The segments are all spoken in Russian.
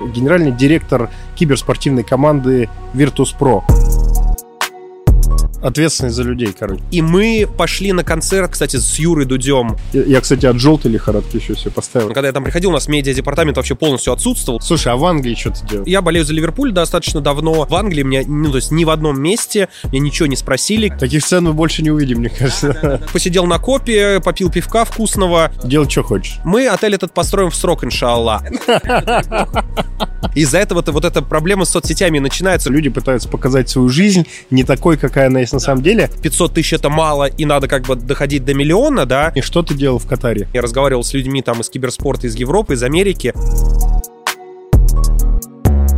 генеральный директор киберспортивной команды Virtus.pro. Ответственный за людей, короче. И мы пошли на концерт, кстати, с Юрой Дудем. Я, я, кстати, от желтой лихорадки еще все поставил. Когда я там приходил, у нас медиа-департамент вообще полностью отсутствовал. Слушай, а в Англии что ты делал? Я болею за Ливерпуль достаточно давно. В Англии меня, ну, то есть ни в одном месте, меня ничего не спросили. Таких сцен мы больше не увидим, мне кажется. Посидел на копе, попил пивка вкусного. Делай, что хочешь. Мы отель этот построим в срок, иншаллах. Из-за этого-то вот эта проблема с соцсетями начинается. Люди пытаются показать свою жизнь не такой, какая она есть на самом деле. 500 тысяч это мало, и надо как бы доходить до миллиона, да? И что ты делал в Катаре? Я разговаривал с людьми там из киберспорта, из Европы, из Америки.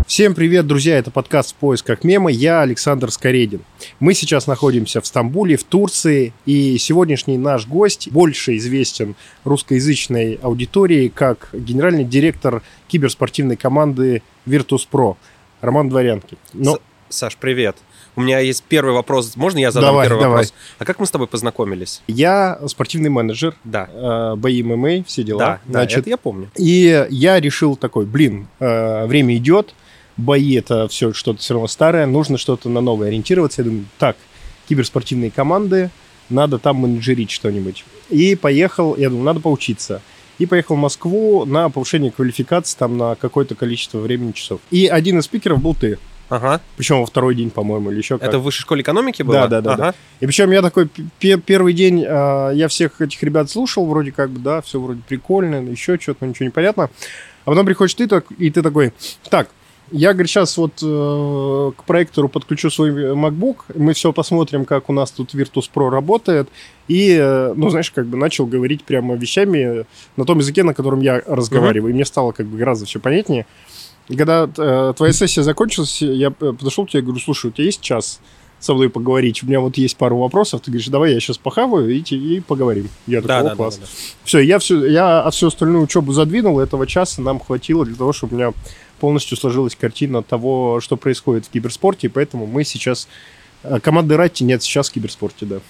Всем привет, друзья! Это подкаст «В поисках мема». Я Александр Скоредин. Мы сейчас находимся в Стамбуле, в Турции, и сегодняшний наш гость больше известен русскоязычной аудитории как генеральный директор киберспортивной команды Virtus.pro Роман Дворянки. Но... Саш, привет. У меня есть первый вопрос. Можно я задам давай, первый давай. вопрос? А как мы с тобой познакомились? Я спортивный менеджер. Да. Э, бои ММА, все дела. Да, Значит, да, это я помню. И я решил такой, блин, э, время идет, бои это все что-то все равно старое, нужно что-то на новое ориентироваться. Я думаю, так, киберспортивные команды, надо там менеджерить что-нибудь. И поехал, я думаю, надо поучиться. И поехал в Москву на повышение квалификации там на какое-то количество времени часов. И один из спикеров был ты. Ага. Причем во второй день, по-моему, или еще как. Это в высшей школе экономики было? Да, да, да. ага. да. И причем я такой первый день, э, я всех этих ребят слушал, вроде как бы, да, все вроде прикольно, еще что-то, ничего не понятно. А потом приходишь ты, так, и ты такой, так, я, говорит, сейчас вот э, к проектору подключу свой MacBook, мы все посмотрим, как у нас тут Virtus Pro работает, и, э, ну, знаешь, как бы начал говорить прямо вещами на том языке, на котором я разговариваю, mm-hmm. и мне стало как бы гораздо все понятнее. Когда э, твоя сессия закончилась, я подошел к тебе и говорю, слушай, у тебя есть час со мной поговорить? У меня вот есть пару вопросов. Ты говоришь, давай я сейчас похаваю и, и поговорим. Я такой, да, о, класс. Да, да, да. Все, я, все, я всю остальную учебу задвинул, этого часа нам хватило для того, чтобы у меня полностью сложилась картина того, что происходит в киберспорте, и поэтому мы сейчас... э, Команды Ратти нет сейчас в киберспорте, да.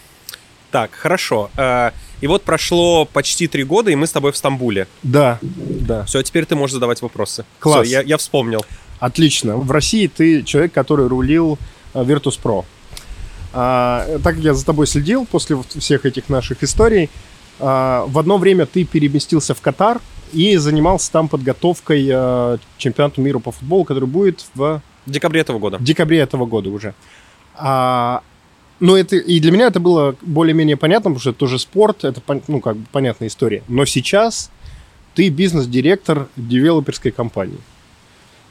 Так, хорошо. И вот прошло почти три года, и мы с тобой в Стамбуле. Да, да. Все, теперь ты можешь задавать вопросы. Класс. Все, я, я вспомнил. Отлично. В России ты человек, который рулил э, Virtus.pro. А, так как я за тобой следил после всех этих наших историй, а, в одно время ты переместился в Катар и занимался там подготовкой а, чемпионату мира по футболу, который будет в... В декабре этого года. В декабре этого года уже. А, ну, это, и для меня это было более-менее понятно, потому что это тоже спорт, это, ну, как бы понятная история. Но сейчас ты бизнес-директор девелоперской компании.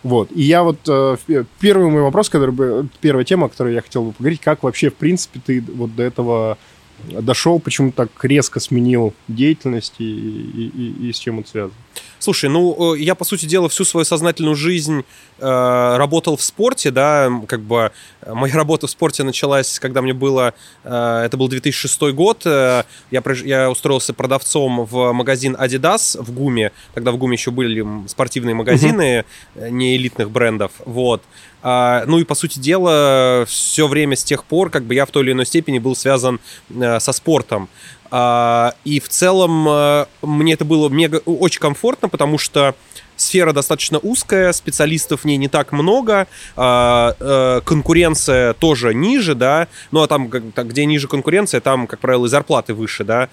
Вот. И я вот... Э, первый мой вопрос, который. Первая тема, о которой я хотел бы поговорить, как вообще, в принципе, ты вот до этого дошел, почему так резко сменил деятельность и, и, и, и с чем это связано? Слушай, ну, я, по сути дела, всю свою сознательную жизнь э, работал в спорте, да, как бы моя работа в спорте началась, когда мне было, э, это был 2006 год, э, я, я устроился продавцом в магазин Adidas в ГУМе, тогда в ГУМе еще были спортивные магазины uh-huh. не элитных брендов, вот, Uh, ну и, по сути дела, все время с тех пор, как бы я в той или иной степени был связан uh, со спортом. Uh, и в целом uh, мне это было мега, очень комфортно, потому что сфера достаточно узкая, специалистов в ней не так много, конкуренция тоже ниже, да, ну а там, где ниже конкуренция, там, как правило, и зарплаты выше, да.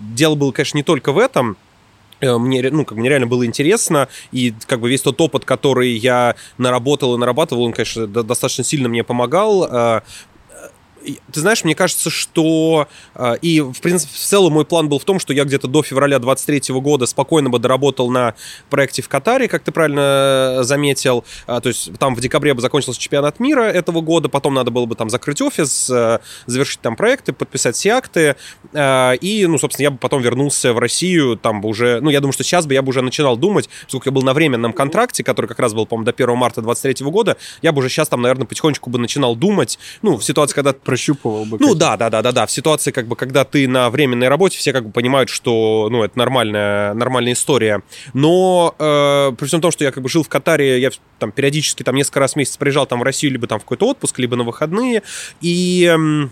Дело было, конечно, не только в этом, мне, ну, как мне реально было интересно, и как бы весь тот опыт, который я наработал и нарабатывал, он, конечно, достаточно сильно мне помогал ты знаешь, мне кажется, что и, в принципе, в целом мой план был в том, что я где-то до февраля 23 года спокойно бы доработал на проекте в Катаре, как ты правильно заметил. То есть там в декабре бы закончился чемпионат мира этого года, потом надо было бы там закрыть офис, завершить там проекты, подписать все акты. И, ну, собственно, я бы потом вернулся в Россию, там бы уже, ну, я думаю, что сейчас бы я бы уже начинал думать, поскольку я был на временном контракте, который как раз был, по-моему, до 1 марта 23 года, я бы уже сейчас там, наверное, потихонечку бы начинал думать, ну, в ситуации, когда прощупывал бы. Ну да, да, да, да, да. В ситуации, как бы, когда ты на временной работе, все как бы понимают, что, ну, это нормальная, нормальная история. Но э, при всем том, что я как бы жил в Катаре, я там периодически там несколько раз в месяц приезжал там в Россию либо там в какой-то отпуск, либо на выходные, и э,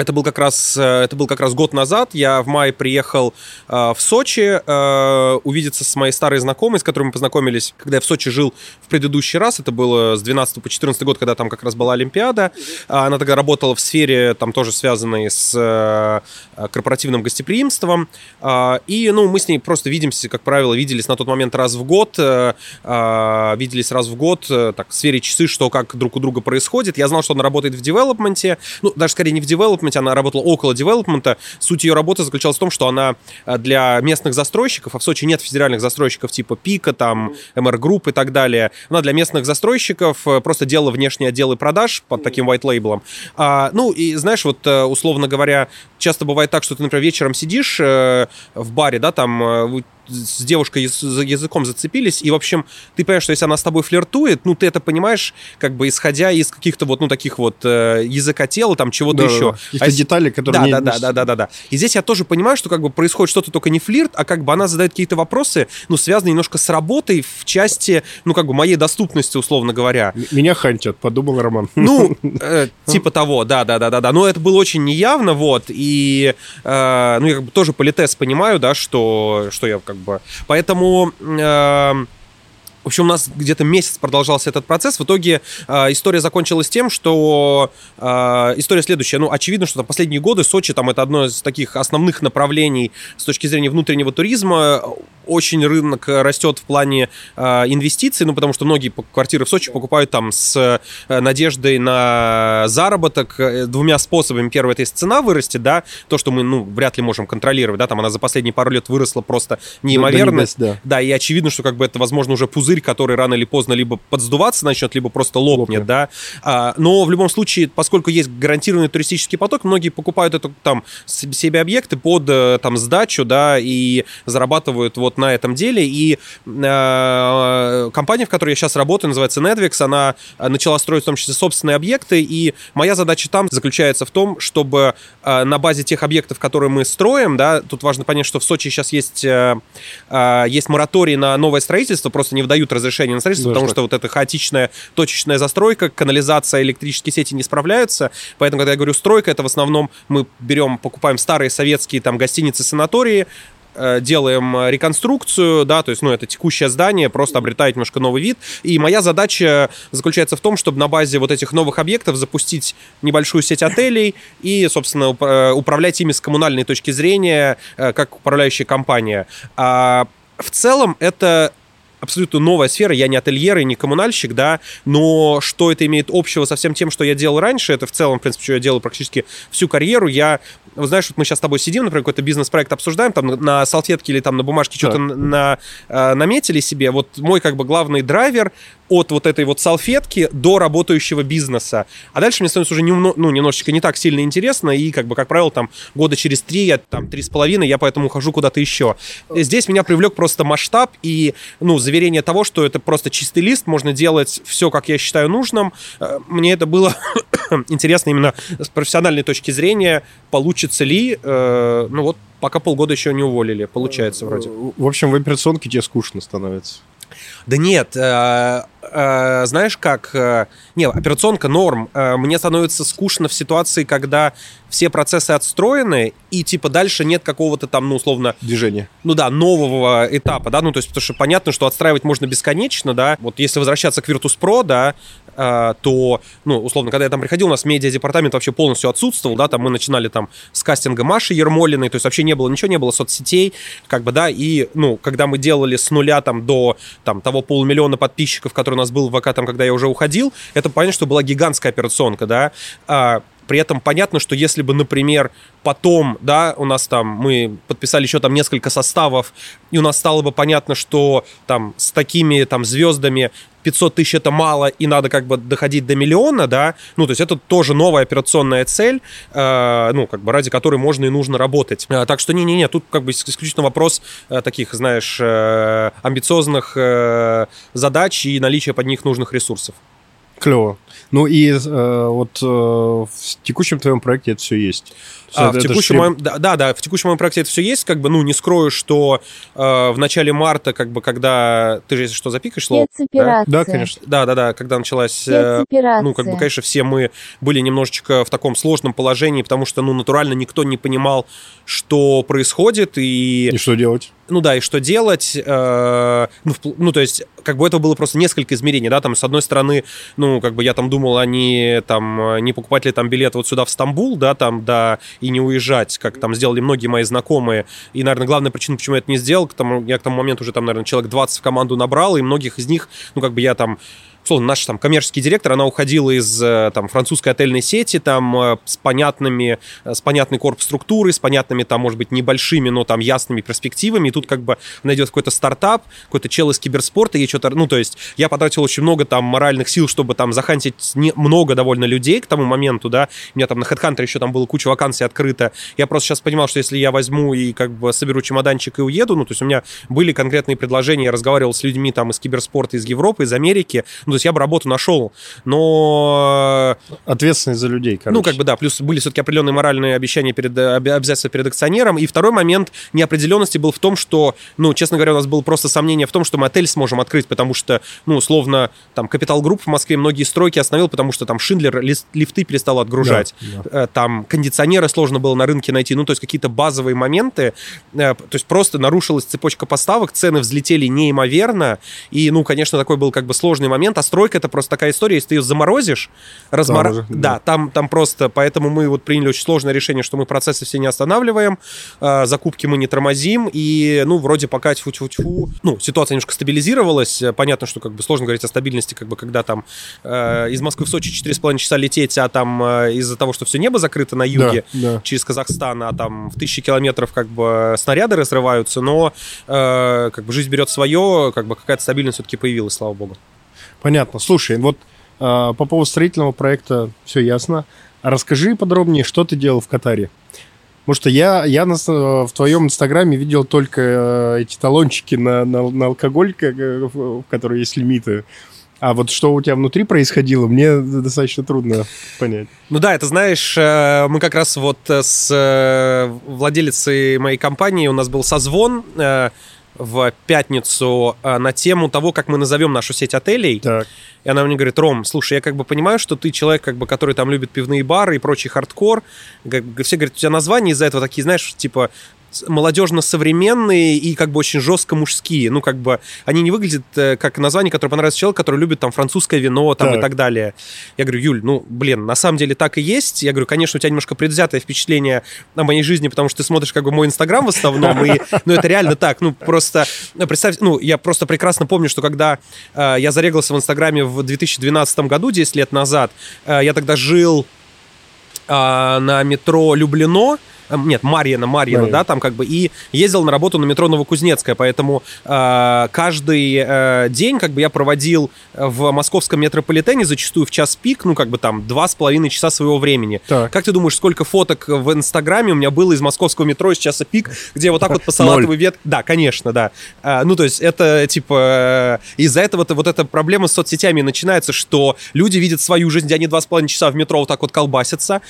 это был как раз э, это был как раз год назад. Я в мае приехал э, в Сочи э, увидеться с моей старой знакомой, с которой мы познакомились, когда я в Сочи жил в предыдущий раз. Это было с 12 по 14 год, когда там как раз была Олимпиада. Она тогда работала в сфере, там тоже связанной с э, корпоративным гостеприимством. Э, и, ну, мы с ней просто видимся, как правило, виделись на тот момент раз в год. Э, э, виделись раз в год, э, так, сверить часы, что как друг у друга происходит. Я знал, что она работает в девелопменте. Ну, даже скорее не в девелопменте, девелопменте, она работала около девелопмента. Суть ее работы заключалась в том, что она э, для местных застройщиков, а в Сочи нет федеральных застройщиков типа Пика, там, МР Групп и так далее. Она для местных застройщиков э, просто делала внешние отделы продаж под таким white лейблом. А, ну, и знаешь, вот э, условно говоря, часто бывает так, что ты, например, вечером сидишь в баре, да, там с девушкой за языком зацепились, и, в общем, ты понимаешь, что если она с тобой флиртует, ну, ты это понимаешь, как бы исходя из каких-то вот, ну, таких вот э, языка тела, там, чего-то да, еще. Каких-то а деталей, которые... Да, не... да, да, да, да, да, да. И здесь я тоже понимаю, что как бы происходит что-то только не флирт, а как бы она задает какие-то вопросы, ну, связанные немножко с работой в части, ну, как бы моей доступности, условно говоря. Меня хантят, подумал Роман. Ну, э, типа того, да, да, да, да, да. Но это было очень неявно, вот, и, э, ну, я как бы тоже политес понимаю, да, что, что я как бы... Поэтому... Э, в общем, у нас где-то месяц продолжался этот процесс. В итоге э, история закончилась тем, что э, история следующая. Ну, очевидно, что там последние годы Сочи там это одно из таких основных направлений с точки зрения внутреннего туризма очень рынок растет в плане э, инвестиций, ну, потому что многие квартиры в Сочи покупают там с э, надеждой на заработок э, двумя способами. Первое, это если цена вырастет, да, то, что мы, ну, вряд ли можем контролировать, да, там она за последние пару лет выросла просто неимоверно. Да, да, да, и очевидно, что как бы это, возможно, уже пузырь, который рано или поздно либо подсдуваться начнет, либо просто лопнет, лопнет. да. А, но в любом случае, поскольку есть гарантированный туристический поток, многие покупают это там себе объекты под там сдачу, да, и зарабатывают вот на этом деле. И э, компания, в которой я сейчас работаю, называется Netflix, она начала строить в том числе собственные объекты. И моя задача там заключается в том, чтобы э, на базе тех объектов, которые мы строим, да, тут важно понять, что в Сочи сейчас есть, э, э, есть мораторий на новое строительство, просто не выдают разрешение на строительство, да, потому что, что вот эта хаотичная точечная застройка, канализация, электрические сети не справляются. Поэтому, когда я говорю стройка, это в основном мы берем, покупаем старые советские там гостиницы, санатории, Э, делаем э, реконструкцию, да, то есть, ну, это текущее здание, просто обретает немножко новый вид. И моя задача заключается в том, чтобы на базе вот этих новых объектов запустить небольшую сеть отелей и, собственно, э, управлять ими с коммунальной точки зрения, как управляющая компания. А в целом это абсолютно новая сфера. Я не ательер и не коммунальщик, да, но что это имеет общего со всем тем, что я делал раньше, это в целом, в принципе, что я делаю практически всю карьеру. Я, вот знаешь, вот мы сейчас с тобой сидим, например, какой-то бизнес-проект обсуждаем, там на салфетке или там на бумажке что-то на, э, наметили себе. Вот мой как бы главный драйвер от вот этой вот салфетки до работающего бизнеса. А дальше мне становится уже немно, ну, немножечко не так сильно интересно, и, как бы, как правило, там года через три, я, там, три с половиной, я поэтому ухожу куда-то еще. Здесь меня привлек просто масштаб и, ну, заверение того, что это просто чистый лист, можно делать все, как я считаю нужным. Э, мне это было интересно именно с профессиональной точки зрения, получится ли, э, ну вот, пока полгода еще не уволили, получается вроде. В общем, в операционке тебе скучно становится. Да нет, э, э, знаешь как? Э, не, операционка норм. Э, мне становится скучно в ситуации, когда все процессы отстроены, и типа дальше нет какого-то там, ну, условно... Движения. Ну да, нового этапа, да, ну, то есть, потому что понятно, что отстраивать можно бесконечно, да. Вот если возвращаться к Virtus.pro, да, э, то, ну, условно, когда я там приходил, у нас медиа-департамент вообще полностью отсутствовал, да, там мы начинали там с кастинга Маши Ермолиной, то есть вообще не было ничего, не было соцсетей, как бы, да, и, ну, когда мы делали с нуля там до там того полумиллиона подписчиков, который у нас был в ВК там, когда я уже уходил, это понятно, что была гигантская операционка, да, а, при этом понятно, что если бы, например, потом, да, у нас там, мы подписали еще там несколько составов, и у нас стало бы понятно, что там с такими там звездами 500 тысяч это мало, и надо как бы доходить до миллиона, да, ну, то есть это тоже новая операционная цель, э, ну, как бы ради которой можно и нужно работать. Э, так что не-не-не, тут как бы исключительно вопрос э, таких, знаешь, э, амбициозных э, задач и наличия под них нужных ресурсов. Клево. Ну и э, вот э, в текущем твоем проекте это все есть. А, это, в текущем это моем, да, да, да, в текущем моем проекте это все есть, как бы, ну, не скрою, что э, в начале марта, как бы, когда ты же, если что, запикаешь слово, да? да, конечно, да, да, да, когда началась, э, ну, как бы, конечно, все мы были немножечко в таком сложном положении, потому что, ну, натурально никто не понимал, что происходит и и что делать ну да, и что делать, э, ну, ну, то есть, как бы это было просто несколько измерений, да, там, с одной стороны, ну, как бы я там думал, они там, не покупать ли там билет вот сюда в Стамбул, да, там, да, и не уезжать, как там сделали многие мои знакомые, и, наверное, главная причина, почему я это не сделал, к тому, я к тому моменту уже там, наверное, человек 20 в команду набрал, и многих из них, ну, как бы я там условно, наш там коммерческий директор, она уходила из э, там французской отельной сети, там э, с понятными, э, с понятной корп структурой, с понятными там, может быть, небольшими, но там ясными перспективами, и тут как бы найдет какой-то стартап, какой-то чел из киберспорта, и что-то, ну, то есть я потратил очень много там моральных сил, чтобы там захантить не, много довольно людей к тому моменту, да, у меня там на HeadHunter еще там было куча вакансий открыто, я просто сейчас понимал, что если я возьму и как бы соберу чемоданчик и уеду, ну, то есть у меня были конкретные предложения, я разговаривал с людьми там из киберспорта, из Европы, из Америки, ну, то есть я бы работу нашел, но... Ответственность за людей, короче. Ну, как бы, да, плюс были все-таки определенные моральные обещания перед, обязательства перед акционером, и второй момент неопределенности был в том, что, ну, честно говоря, у нас было просто сомнение в том, что мы отель сможем открыть, потому что, ну, условно, там, Капитал Групп в Москве многие стройки остановил, потому что там Шиндлер лифты перестал отгружать, да, да. Э, там кондиционеры сложно было на рынке найти, ну, то есть какие-то базовые моменты, э, то есть просто нарушилась цепочка поставок, цены взлетели неимоверно, и, ну, конечно, такой был как бы сложный момент, а стройка это просто такая история, если ты ее заморозишь, размор... да, да, там, там просто, поэтому мы вот приняли очень сложное решение, что мы процессы все не останавливаем, э, закупки мы не тормозим, и, ну, вроде пока тьфу-тьфу-тьфу, ну, ситуация немножко стабилизировалась, понятно, что как бы сложно говорить о стабильности, как бы, когда там э, из Москвы в Сочи 4,5 часа лететь, а там э, из-за того, что все небо закрыто на юге, да, да. через Казахстан, а там в тысячи километров как бы снаряды разрываются, но э, как бы жизнь берет свое, как бы какая-то стабильность все-таки появилась, слава богу. Понятно. Слушай, вот э, по поводу строительного проекта все ясно. расскажи подробнее, что ты делал в Катаре. Потому что я, я на, в твоем инстаграме видел только э, эти талончики на, на, на алкоголь, как, в которой есть лимиты. А вот что у тебя внутри происходило, мне достаточно трудно понять. Ну да, это знаешь, э, мы как раз вот с э, владелицей моей компании, у нас был созвон, в пятницу э, на тему того, как мы назовем нашу сеть отелей. Так. И она мне говорит, Ром, слушай, я как бы понимаю, что ты человек, как бы, который там любит пивные бары и прочий хардкор. Все говорят, у тебя названия из-за этого такие, знаешь, типа молодежно-современные и как бы очень жестко мужские. Ну, как бы они не выглядят э, как название, которое понравится человеку, который любит там французское вино там, так. и так далее. Я говорю, Юль, ну, блин, на самом деле так и есть. Я говорю, конечно, у тебя немножко предвзятое впечатление о моей жизни, потому что ты смотришь как бы мой инстаграм в основном, и, ну, это реально так. Ну, просто, ну, представь, ну, я просто прекрасно помню, что когда э, я зарегался в инстаграме в 2012 году, 10 лет назад, э, я тогда жил э, на метро Люблино, нет, Марьина, Марьина, да, там как бы, и ездил на работу на метро Новокузнецкая, поэтому э, каждый э, день как бы я проводил в московском метрополитене зачастую в час пик, ну как бы там два с половиной часа своего времени. Так. Как ты думаешь, сколько фоток в Инстаграме у меня было из московского метро из часа пик, где вот так вот по салатовой ветке... Да, конечно, да. А, ну то есть это типа э, из-за этого-то вот эта проблема с соцсетями начинается, что люди видят свою жизнь, где они два с половиной часа в метро вот так вот колбасятся,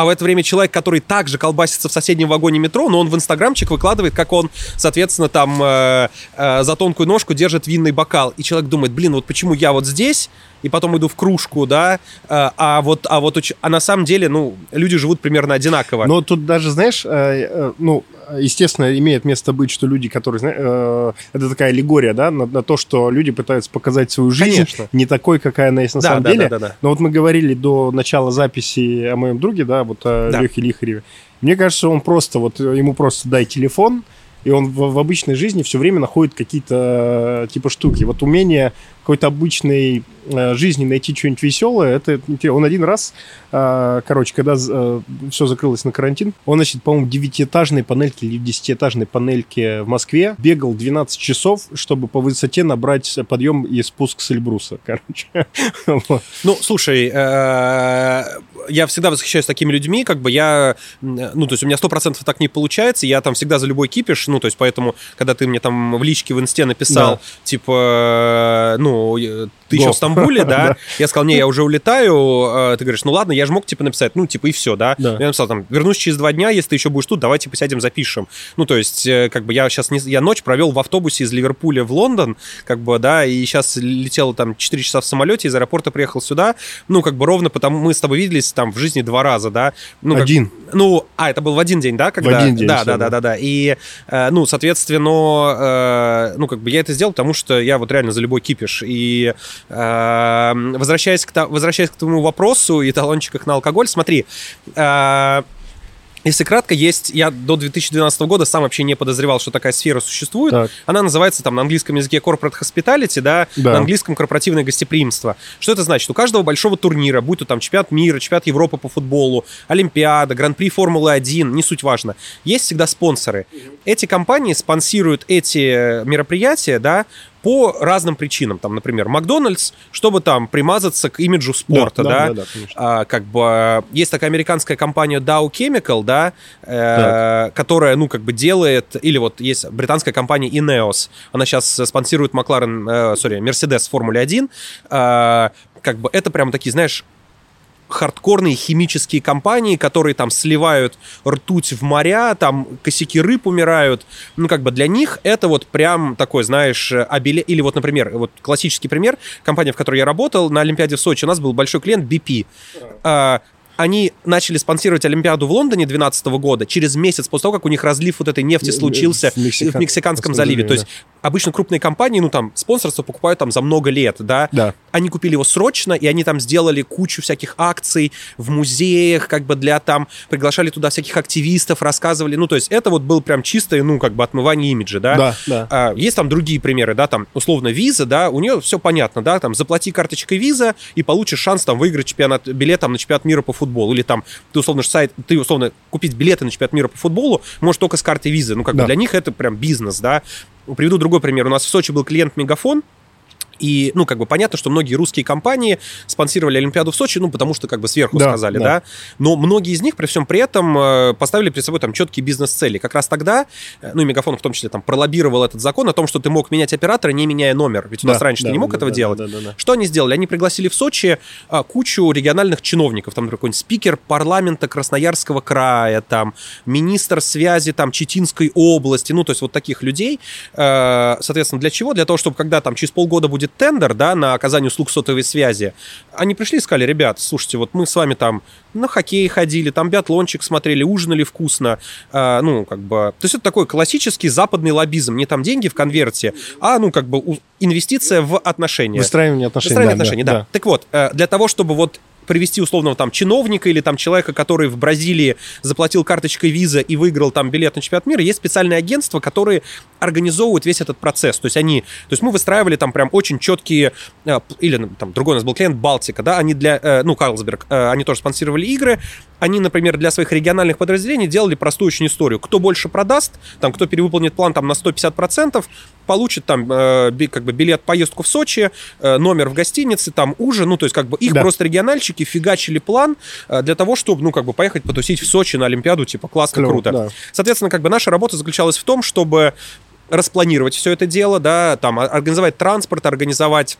а в это время человек, который также колбасится в соседнем вагоне метро, но он в инстаграмчик выкладывает, как он, соответственно, там э, э, за тонкую ножку держит винный бокал. И человек думает, блин, вот почему я вот здесь, и потом иду в кружку, да, э, а вот, а вот, а на самом деле, ну, люди живут примерно одинаково. Но тут даже, знаешь, э, э, ну, естественно, имеет место быть, что люди, которые... Э, это такая аллегория, да, на, на то, что люди пытаются показать свою жизнь Конечно. не такой, какая она есть на да, самом да, деле. Да, да, да. Но вот мы говорили до начала записи о моем друге, да, вот о да. Лехе Лихареве. Мне кажется, он просто, вот ему просто дай телефон, и он в, в обычной жизни все время находит какие-то типа штуки. Вот умение какой-то обычной э, жизни найти что-нибудь веселое, это он один раз, э, короче, когда э, все закрылось на карантин, он, значит, по-моему, девятиэтажной панельки или десятиэтажной панельки в Москве бегал 12 часов, чтобы по высоте набрать подъем и спуск с Эльбруса, короче. Ну, слушай, я всегда восхищаюсь такими людьми, как бы я, ну, то есть у меня сто процентов так не получается, я там всегда за любой кипиш, ну, то есть поэтому, когда ты мне там в личке в инсте написал, типа, ну, ну, ты еще в Стамбуле, да? Я сказал, не, я уже улетаю. Ты говоришь, ну ладно, я же мог, типа, написать, ну, типа, и все, да? Я написал, там, вернусь через два дня, если ты еще будешь тут, давай, типа, сядем, запишем. Ну, то есть, как бы я сейчас, не, я ночь провел в автобусе из Ливерпуля в Лондон, как бы, да, и сейчас летел там 4 часа в самолете, из аэропорта приехал сюда, ну, как бы ровно потому, мы с тобой виделись там в жизни два раза, да? Ну, один. Ну, а, это был в один день, да? Когда, в один день. Да, да, да, да, да. И, э, ну, соответственно, э, ну, как бы я это сделал, потому что я вот реально за любой кипиш. И э, возвращаясь, к, возвращаясь к твоему вопросу и талончиках на алкоголь, смотри, э, если кратко, есть, я до 2012 года сам вообще не подозревал, что такая сфера существует. Так. Она называется там на английском языке corporate hospitality, да, да, на английском корпоративное гостеприимство. Что это значит? У каждого большого турнира, будь то там чемпионат мира, чемпионат Европы по футболу, Олимпиада, Гран-при Формулы-1, не суть важно, есть всегда спонсоры. Эти компании спонсируют эти мероприятия, да, по разным причинам. Там, например, Макдональдс, чтобы там примазаться к имиджу спорта, да? да, да, да а, как бы есть такая американская компания Dow Chemical, да, э, которая, ну, как бы делает, или вот есть британская компания Ineos, она сейчас спонсирует Макларен, э, сори, Mercedes в Формуле 1, э, как бы это прям такие, знаешь, хардкорные химические компании, которые там сливают ртуть в моря, там косяки рыб умирают. Ну, как бы для них это вот прям такой, знаешь, обеле... Или вот, например, вот классический пример, компания, в которой я работал, на Олимпиаде в Сочи, у нас был большой клиент BP они начали спонсировать Олимпиаду в Лондоне 2012 года через месяц после того, как у них разлив вот этой нефти случился в, Мексика... в Мексиканском заливе. То есть обычно крупные компании, ну там, спонсорство покупают там за много лет, да? Да. Они купили его срочно, и они там сделали кучу всяких акций в музеях, как бы для там, приглашали туда всяких активистов, рассказывали. Ну, то есть это вот был прям чистое, ну, как бы отмывание имиджа, да? Да, да. А, есть там другие примеры, да, там, условно, виза, да, у нее все понятно, да, там, заплати карточкой виза и получишь шанс там выиграть чемпионат, билет там на чемпионат мира по футболу футбол, или там ты условно сайт, ты условно купить билеты на чемпионат мира по футболу можешь только с карты визы. Ну, как да. бы для них это прям бизнес, да. Приведу другой пример. У нас в Сочи был клиент Мегафон, и, ну, как бы понятно, что многие русские компании спонсировали Олимпиаду в Сочи, ну, потому что как бы сверху да, сказали, да. да. Но многие из них при всем при этом э, поставили перед собой там четкие бизнес-цели. Как раз тогда, э, ну, и Мегафон в том числе там пролоббировал этот закон о том, что ты мог менять оператора, не меняя номер. Ведь у нас раньше да, ты не мог да, этого да, делать. Да, да, да. Что они сделали? Они пригласили в Сочи а, кучу региональных чиновников. Там, например, какой-нибудь спикер парламента Красноярского края, там, министр связи там Читинской области, ну, то есть вот таких людей. Э, соответственно, для чего? Для того, чтобы когда там через полгода будет будет тендер, да, на оказание услуг сотовой связи, они пришли и сказали, ребят, слушайте, вот мы с вами там на хоккей ходили, там биатлончик смотрели, ужинали вкусно, э, ну, как бы... То есть это такой классический западный лоббизм, не там деньги в конверте, а, ну, как бы инвестиция в отношения. Выстраивание отношений. Выстраивание да, отношений, да, да. да. Так вот, э, для того, чтобы вот привести условного там чиновника или там человека, который в Бразилии заплатил карточкой виза и выиграл там билет на чемпионат мира, есть специальные агентства, которые организовывают весь этот процесс. То есть они, то есть мы выстраивали там прям очень четкие, э, или ну, там другой у нас был клиент Балтика, да, они для, э, ну, Карлсберг, э, они тоже спонсировали игры, они, например, для своих региональных подразделений делали простую очень историю. Кто больше продаст, там, кто перевыполнит план там на 150%, получит там как бы билет поездку в Сочи, номер в гостинице, там ужин, ну, то есть как бы их да. просто региональщики фигачили план э, для того, чтобы, ну, как бы поехать потусить в Сочи на Олимпиаду, типа, классно, Клево, круто. Да. Соответственно, как бы наша работа заключалась в том, чтобы распланировать все это дело, да, там, организовать транспорт, организовать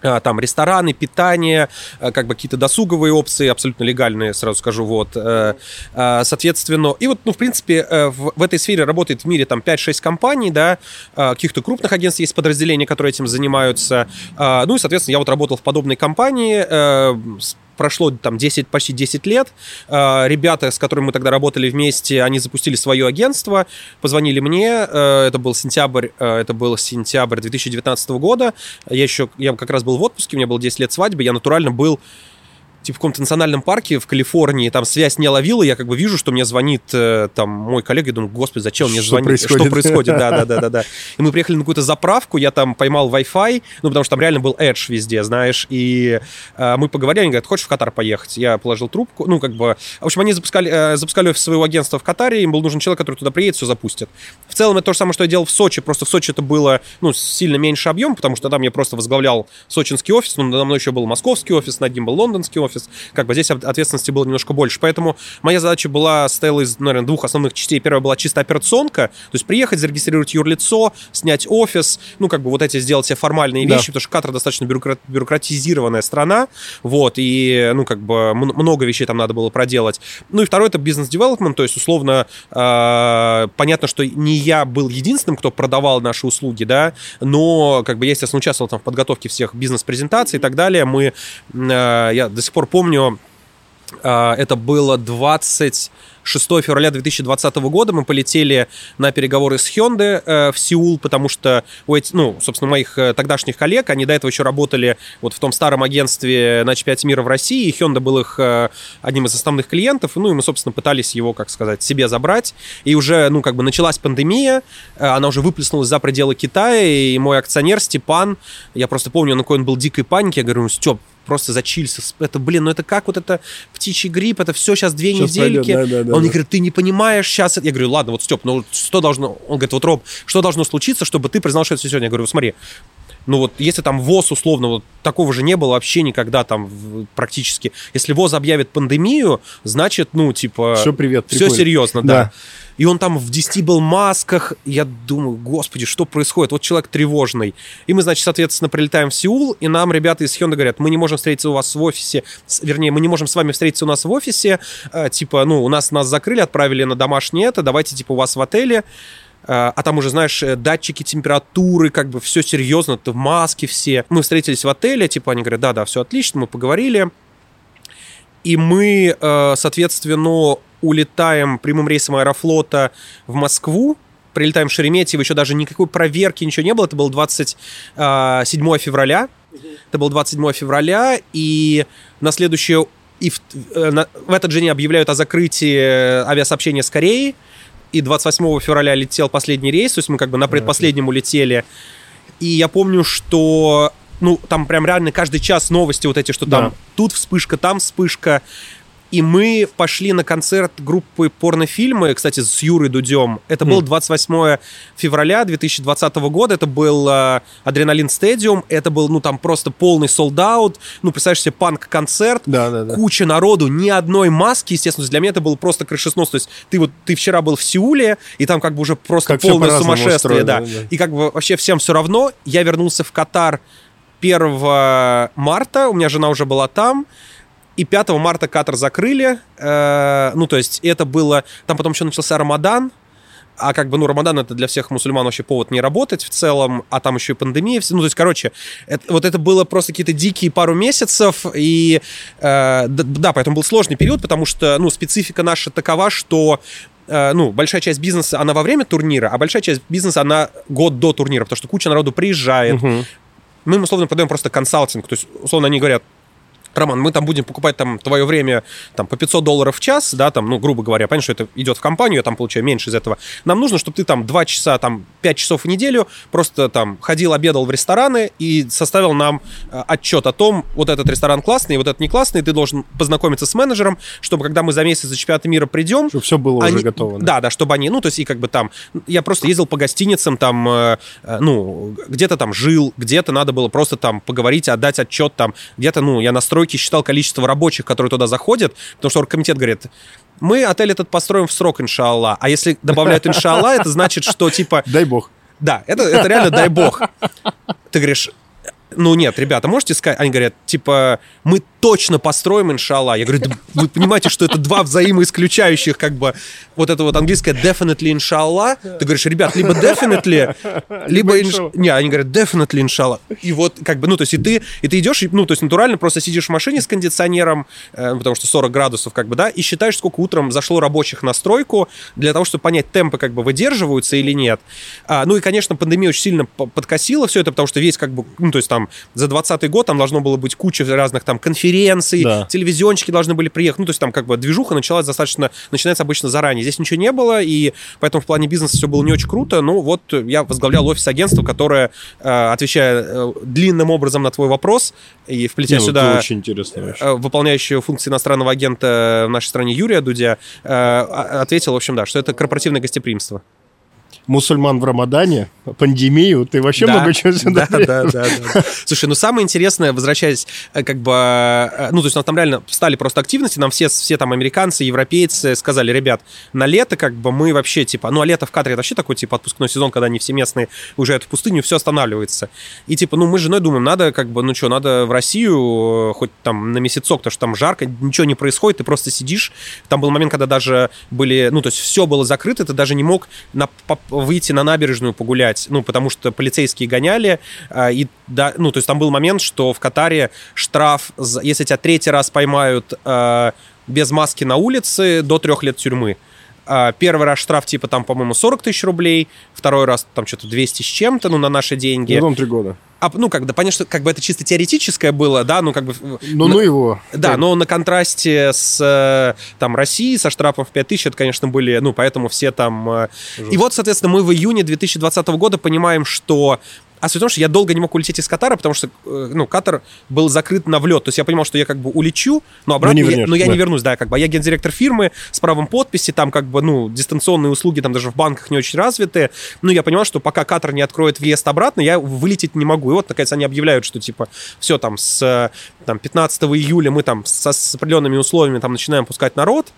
там рестораны, питание, э, как бы какие-то досуговые опции, абсолютно легальные, сразу скажу, вот. Э, соответственно, и вот, ну, в принципе, в, в этой сфере работает в мире там 5-6 компаний, да, каких-то крупных агентств есть подразделения, которые этим занимаются. Ну и, соответственно, я вот работал в подобной компании, прошло там 10, почти 10 лет. А, ребята, с которыми мы тогда работали вместе, они запустили свое агентство, позвонили мне, э, это был сентябрь, э, это был сентябрь 2019 года. Я еще, я как раз был в отпуске, у меня было 10 лет свадьбы, я натурально был типа в каком-то национальном парке в Калифорнии, там связь не ловила, я как бы вижу, что мне звонит э, там мой коллега, я думаю, господи, зачем мне что звонит? Происходит? Что происходит? Да, да, да, да, да. И мы приехали на какую-то заправку, я там поймал Wi-Fi, ну, потому что там реально был Edge везде, знаешь, и э, мы поговорили, они говорят, хочешь в Катар поехать? Я положил трубку, ну, как бы, в общем, они запускали, э, запускали офис своего агентства в Катаре, им был нужен человек, который туда приедет, все запустит. В целом, это то же самое, что я делал в Сочи, просто в Сочи это было, ну, сильно меньше объем, потому что там я просто возглавлял сочинский офис, ну, надо мной еще был московский офис, над ним был лондонский офис, офис. Как бы здесь ответственности было немножко больше. Поэтому моя задача была, состояла из, наверное, двух основных частей. Первая была чисто операционка, то есть приехать, зарегистрировать юрлицо, снять офис, ну, как бы вот эти сделать все формальные да. вещи, потому что Катар достаточно бюрократ, бюрократизированная страна, вот, и, ну, как бы много вещей там надо было проделать. Ну, и второй это бизнес-девелопмент, то есть, условно, э, понятно, что не я был единственным, кто продавал наши услуги, да, но, как бы, я, естественно, участвовал там в подготовке всех бизнес-презентаций и так далее. Мы, э, я до сих пор помню, э, это было 20 6 февраля 2020 года. Мы полетели на переговоры с Hyundai э, в Сеул, потому что у этих, ну, собственно, моих э, тогдашних коллег, они до этого еще работали вот в том старом агентстве на чемпионате мира в России, и Hyundai был их э, одним из основных клиентов, ну, и мы, собственно, пытались его, как сказать, себе забрать, и уже, ну, как бы началась пандемия, она уже выплеснулась за пределы Китая, и мой акционер Степан, я просто помню, на какой он был дикой панике, я говорю, Степ, просто зачилься. Это, блин, ну это как вот это птичий грипп, это все сейчас две сейчас недельки. Пойдет, да, да, да, он мне говорит, ты не понимаешь сейчас. Я говорю, ладно, вот Степ, ну что должно... Он говорит, вот, Роб, что должно случиться, чтобы ты признал, что это все сегодня? Я говорю, смотри, ну вот если там ВОЗ условно, вот такого же не было вообще никогда там практически. Если ВОЗ объявит пандемию, значит, ну типа... Все, привет, Все серьезно, да. да. И он там в 10 был масках. Я думаю, господи, что происходит? Вот человек тревожный. И мы, значит, соответственно, прилетаем в Сеул, и нам ребята из Hyundai говорят, мы не можем встретиться у вас в офисе, вернее, мы не можем с вами встретиться у нас в офисе, э, типа, ну, у нас нас закрыли, отправили на домашнее это, давайте, типа, у вас в отеле э, а там уже, знаешь, э, датчики температуры, как бы все серьезно, ты в маске все. Мы встретились в отеле, типа, они говорят, да-да, все отлично, мы поговорили. И мы, соответственно, улетаем прямым рейсом Аэрофлота в Москву, прилетаем в Шереметьево, еще даже никакой проверки, ничего не было, это было 27 а, февраля, это было 27 февраля, и на следующее, и в, э, на, в этот же день объявляют о закрытии авиасообщения с Кореей, и 28 февраля летел последний рейс, то есть мы как бы на предпоследнем улетели, и я помню, что ну, там прям реально каждый час новости вот эти, что да. там тут вспышка, там вспышка. И мы пошли на концерт группы порнофильмы, кстати, с Юрой Дудем. Это mm. было 28 февраля 2020 года. Это был э, Адреналин Стадиум. Это был, ну, там просто полный солдат. Ну, представляешь себе, панк-концерт. Да, да, да. Куча народу, ни одной маски, естественно. Для меня это было просто крышеснос. То есть ты вот, ты вчера был в Сеуле, и там как бы уже просто как полное сумасшествие. Устроено, да. да. И как бы вообще всем все равно. Я вернулся в Катар 1 марта. У меня жена уже была там. И 5 марта Катар закрыли. Э, ну, то есть это было... Там потом еще начался Рамадан. А как бы, ну, Рамадан это для всех мусульман вообще повод не работать в целом, а там еще и пандемия. Ну, то есть, короче, это, вот это было просто какие-то дикие пару месяцев, и э, да, поэтому был сложный период, потому что, ну, специфика наша такова, что э, ну, большая часть бизнеса, она во время турнира, а большая часть бизнеса, она год до турнира, потому что куча народу приезжает. Угу. Мы им, условно, продаем просто консалтинг, то есть, условно, они говорят, Роман, мы там будем покупать там твое время там по 500 долларов в час, да, там, ну, грубо говоря, понятно, что это идет в компанию, я там получаю меньше из этого. Нам нужно, чтобы ты там 2 часа, там 5 часов в неделю просто там ходил, обедал в рестораны и составил нам э, отчет о том, вот этот ресторан классный, вот этот не классный, ты должен познакомиться с менеджером, чтобы когда мы за месяц за чемпионат мира придем... Чтобы все было они, уже готово. Да? да, да, чтобы они, ну, то есть и как бы там, я просто ездил по гостиницам, там, э, э, ну, где-то там жил, где-то надо было просто там поговорить, отдать отчет там, где-то, ну, я настройки стройке считал количество рабочих, которые туда заходят, потому что оргкомитет говорит, мы отель этот построим в срок, иншалла. А если добавляют иншалла, это значит, что типа... Дай бог. Да, это, это реально дай бог. Ты говоришь, ну нет, ребята, можете сказать? Они говорят, типа, мы точно построим, иншалла. Я говорю, да вы понимаете, что это два взаимоисключающих, как бы, вот это вот английское definitely, иншалла. Ты говоришь, ребят, либо definitely, либо... Инш... Не, они говорят, definitely, иншалла. И вот, как бы, ну, то есть, и ты, и ты идешь, ну, то есть, натурально просто сидишь в машине с кондиционером, э, потому что 40 градусов, как бы, да, и считаешь, сколько утром зашло рабочих на стройку, для того, чтобы понять, темпы, как бы, выдерживаются или нет. А, ну, и, конечно, пандемия очень сильно подкосила все это, потому что весь, как бы, ну, то есть, там, за 20 год там должно было быть куча разных там конференций, да. телевизионщики должны были приехать. Ну, то есть там как бы движуха началась достаточно, начинается обычно заранее. Здесь ничего не было, и поэтому в плане бизнеса все было не очень круто. Ну, вот я возглавлял офис агентства, которое, э, отвечая э, длинным образом на твой вопрос, и вплетя не, сюда ну, очень интересно, э, выполняющую функции иностранного агента в нашей стране Юрия Дудя, ответил, в общем, да, что это корпоративное гостеприимство. Мусульман в Рамадане, пандемию, ты вообще Да, много чего сюда да, да, да, да. Слушай, ну самое интересное, возвращаясь, э, как бы, э, ну, то есть у нас там реально стали просто активности, нам все, все там американцы, европейцы сказали, ребят, на лето как бы мы вообще, типа, ну, а лето в Катаре это вообще такой, типа, отпускной сезон, когда они все местные уезжают в пустыню, все останавливается. И, типа, ну, мы с женой думаем, надо, как бы, ну, что, надо в Россию, э, хоть там на месяцок, потому что там жарко, ничего не происходит, ты просто сидишь. Там был момент, когда даже были, ну, то есть все было закрыто, ты даже не мог на, по- выйти на набережную погулять, ну, потому что полицейские гоняли, а, и, да, ну, то есть там был момент, что в Катаре штраф, если тебя третий раз поймают а, без маски на улице, до трех лет тюрьмы. А, Первый раз штраф, типа, там, по-моему, 40 тысяч рублей, второй раз, там, что-то 200 с чем-то, ну, на наши деньги. Потом три года. А, ну, как, да, понятно, что как бы это чисто теоретическое было, да, ну, как бы... Ну, на- ну его. да, но на контрасте с э, там Россией, со штрафом в 5000, это, конечно, были, ну, поэтому все там... э, И вот, соответственно, мы в июне 2020 года понимаем, что... А суть в том, что я долго не мог улететь из Катара, потому что, э, ну, Катар был закрыт на влет. То есть я понимал, что я как бы улечу, но обратно не я, но я да. не вернусь, да, как бы. А Я гендиректор фирмы с правом подписи, там как бы, ну, дистанционные услуги там даже в банках не очень развиты. Ну, я понимал, что пока Катар не откроет въезд обратно, я вылететь не могу. И вот, наконец, они объявляют, что, типа, все там с э, там, 15 июля мы там со, с определенными условиями там начинаем пускать народ,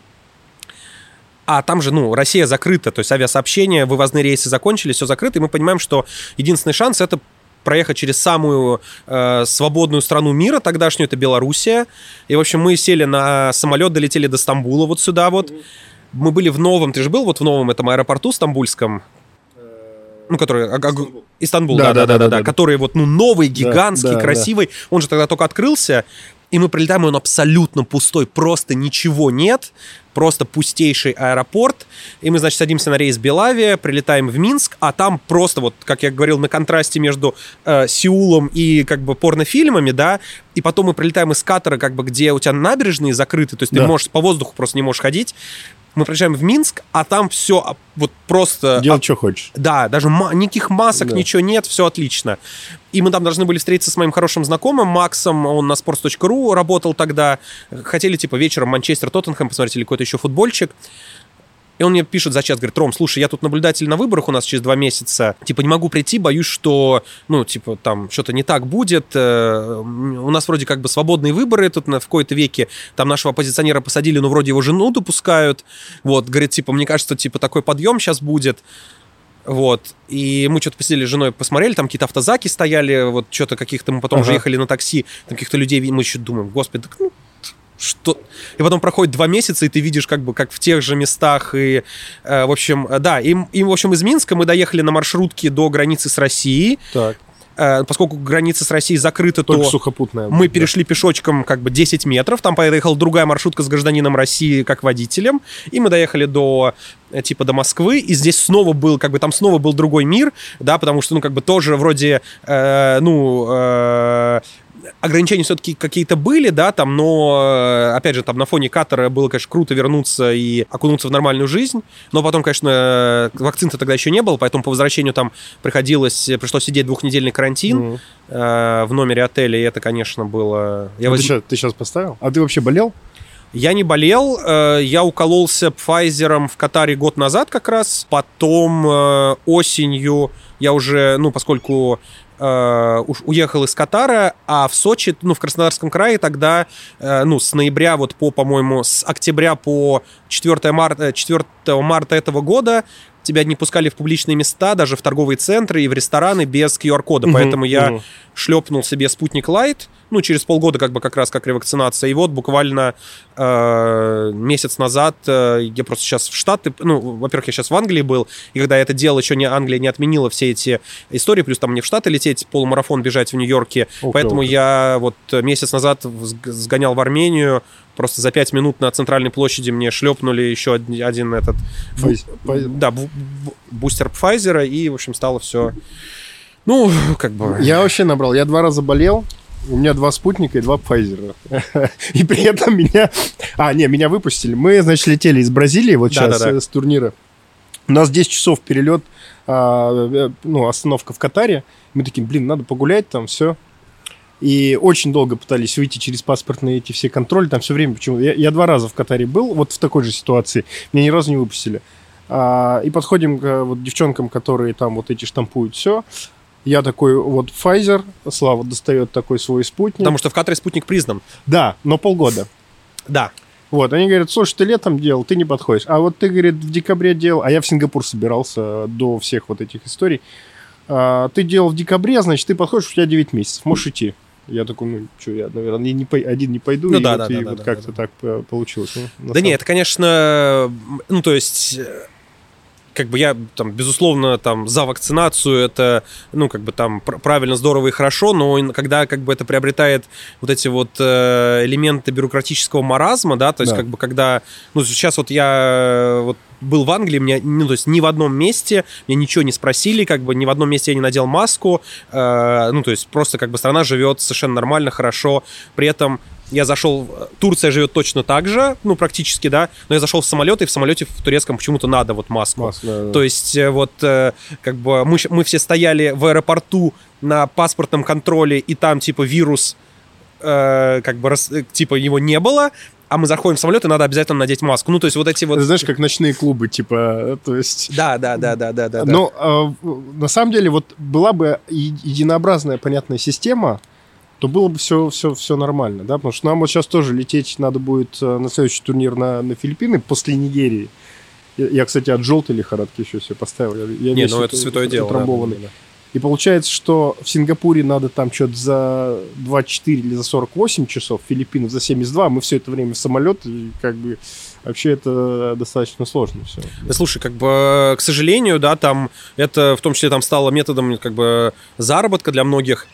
а там же, ну, Россия закрыта, то есть авиасообщения, вывозные рейсы закончились, все закрыто, и мы понимаем, что единственный шанс это проехать через самую э, свободную страну мира тогдашнюю, это Белоруссия. И, в общем, мы сели на самолет, долетели до Стамбула вот сюда вот. Мы были в новом, ты же был вот в новом этом аэропорту стамбульском? Ну, который... а- а- Истанбул, Да, да, да, да, да. который вот, ну, новый, гигантский, да, да. красивый. Он же тогда только открылся. И мы прилетаем, и он абсолютно пустой, просто ничего нет, просто пустейший аэропорт. И мы, значит, садимся на рейс Белавия, прилетаем в Минск, а там просто вот, как я говорил, на контрасте между э, Сеулом и как бы порнофильмами, да, и потом мы прилетаем из Катара, как бы, где у тебя набережные закрыты, то есть ты Да. можешь по воздуху просто не можешь ходить. Мы приезжаем в Минск, а там все вот просто... Делать, что хочешь. Да, даже ма- никаких масок, Да. ничего нет, все отлично. И мы там должны были встретиться с моим хорошим знакомым Максом, он на sports.ru работал тогда. Хотели, типа, вечером Манчестер Тоттенхэм посмотреть или какой-то еще футбольчик. И он мне пишет за час, говорит, Ром, слушай, я тут наблюдатель на выборах у нас через два месяца, типа, не могу прийти, боюсь, что, ну, типа, там что-то не так будет. Э, У нас вроде как бы свободные выборы тут на, в какой-то веке, там нашего оппозиционера посадили, но вроде его жену допускают. Вот, говорит, типа, мне кажется, типа, такой подъем сейчас будет. Вот. И мы что-то посидели с женой, посмотрели, там какие-то автозаки стояли, вот что-то каких-то, мы потом Ага. уже ехали на такси, там каких-то людей, мы еще думаем, господи, так ну, что... И потом проходит два месяца, и ты видишь как бы как в тех же местах, и, э, в общем, э, да, и, и, в общем, из Минска мы доехали на маршрутке до границы с Россией, Так. Э, поскольку граница с Россией закрыта, Только то сухопутная. мы Да. перешли пешочком как бы 10 метров, там поехала другая маршрутка с гражданином России как водителем, и мы доехали до э, типа до Москвы, и здесь снова был, как бы там снова был другой мир, да, потому что, ну, как бы тоже вроде, э, ну, э, ограничения все-таки какие-то были, да, там, но, э, опять же, там на фоне Катара было, конечно, круто вернуться и окунуться в нормальную жизнь, но потом, конечно, вакцин-то тогда еще не было, поэтому по возвращению там приходилось, пришлось сидеть двухнедельный карантин Мгм. э, в номере отеля, и это, конечно, было... Я, Ну, воз- ты, щас, ты сейчас поставил? А ты вообще болел? я не болел, э, я укололся Pfizer в Катаре год назад как раз, потом э, осенью я уже, ну, поскольку э, уж уехал из Катара, а в Сочи, ну, в Краснодарском крае тогда, э, ну, с ноября вот по, по-моему, с октября по 4 марта, 4 марта этого года тебя не пускали в публичные места, даже в торговые центры и в рестораны без QR-кода, Мгм, поэтому я мгм. шлепнул себе спутник Лайт, ну, через полгода как бы как раз как ревакцинация, и вот буквально э, месяц назад э, я просто сейчас в Штаты, ну, во-первых, я сейчас в Англии был, и когда я это делал, еще не Англия не отменила все эти истории, плюс там мне в Штаты лететь, полумарафон бежать в Нью-Йорке, Ох, поэтому ох. я вот месяц назад сг- сгонял в Армению, просто за пять минут на центральной площади мне шлепнули еще один, один этот Файз- да, бу- бу- бустер Пфайзера, и, в общем, стало все... Ну, как бы... Я вообще набрал. Я два раза болел. У меня два спутника и два Pfizer. И при этом меня... А, не, меня выпустили. Мы, значит, летели из Бразилии вот сейчас э, с турнира. У нас 10 часов перелет, а, э, ну, остановка в Катаре. Мы такие, блин, надо погулять там, все. И очень долго пытались выйти через паспортные эти все контроли. Там все время почему Я, я два раза в Катаре был, вот в такой же ситуации. Меня ни разу не выпустили. А, и подходим к вот девчонкам, которые там вот эти штампуют все. Я такой, вот Pfizer, Слава достает такой свой спутник. Потому что в Катаре спутник признан. Да, но полгода. Да. Вот, они говорят, слушай, ты летом делал, ты не подходишь. А вот ты, говорит, в декабре делал, а я в Сингапур собирался до всех вот этих историй. А, ты делал в декабре, значит, ты подходишь, у тебя 9 месяцев, можешь идти. Я такой, ну, что, я, наверное, не, один не пойду. Ну и да, вот, да, и да, вот да, как-то да, так э, получилось. Ну, Да самом- нет, это, конечно, ну, то есть, э, как бы я, там, безусловно, там, за вакцинацию, это, ну, как бы там пр- правильно, здорово и хорошо, но когда, как бы, это приобретает вот эти вот э, элементы бюрократического маразма, да, то есть, Да. как бы, когда, ну, сейчас вот я э, вот был в Англии, меня, ну, то есть ни в одном месте меня ничего не спросили, как бы ни в одном месте я не надел маску, э, ну, то есть просто как бы страна живет совершенно нормально, хорошо, при этом я зашел, Турция живет точно так же, ну, практически, да, но я зашел в самолет, и в самолете в турецком почему-то надо вот маску. Маск, да, да. То есть э, вот э, как бы мы, мы все стояли в аэропорту на паспортном контроле, и там типа вирус, э, как бы э, типа его не было, а мы заходим в самолет, и надо обязательно надеть маску. Ну, то есть вот эти вот... Знаешь, как ночные клубы, типа, э, то есть... Да, да, да, да, да, да. Но э, на самом деле вот была бы единообразная, понятная система, то было бы все, все, все нормально, да, потому что нам вот сейчас тоже лететь надо будет э, на следующий турнир на, на Филиппины после Нигерии. Я, я, кстати, от желтой лихорадки еще себе поставил. Я, я не, ну это святое дело. да, утрамбованный. да, да, да. И получается, что в Сингапуре надо там что-то за 24 или за 48 часов, в Филиппинах за 72, мы все это время в самолет, и как бы вообще это достаточно сложно все. Да, слушай, как бы, к сожалению, да, там это в том числе там стало методом как бы заработка для многих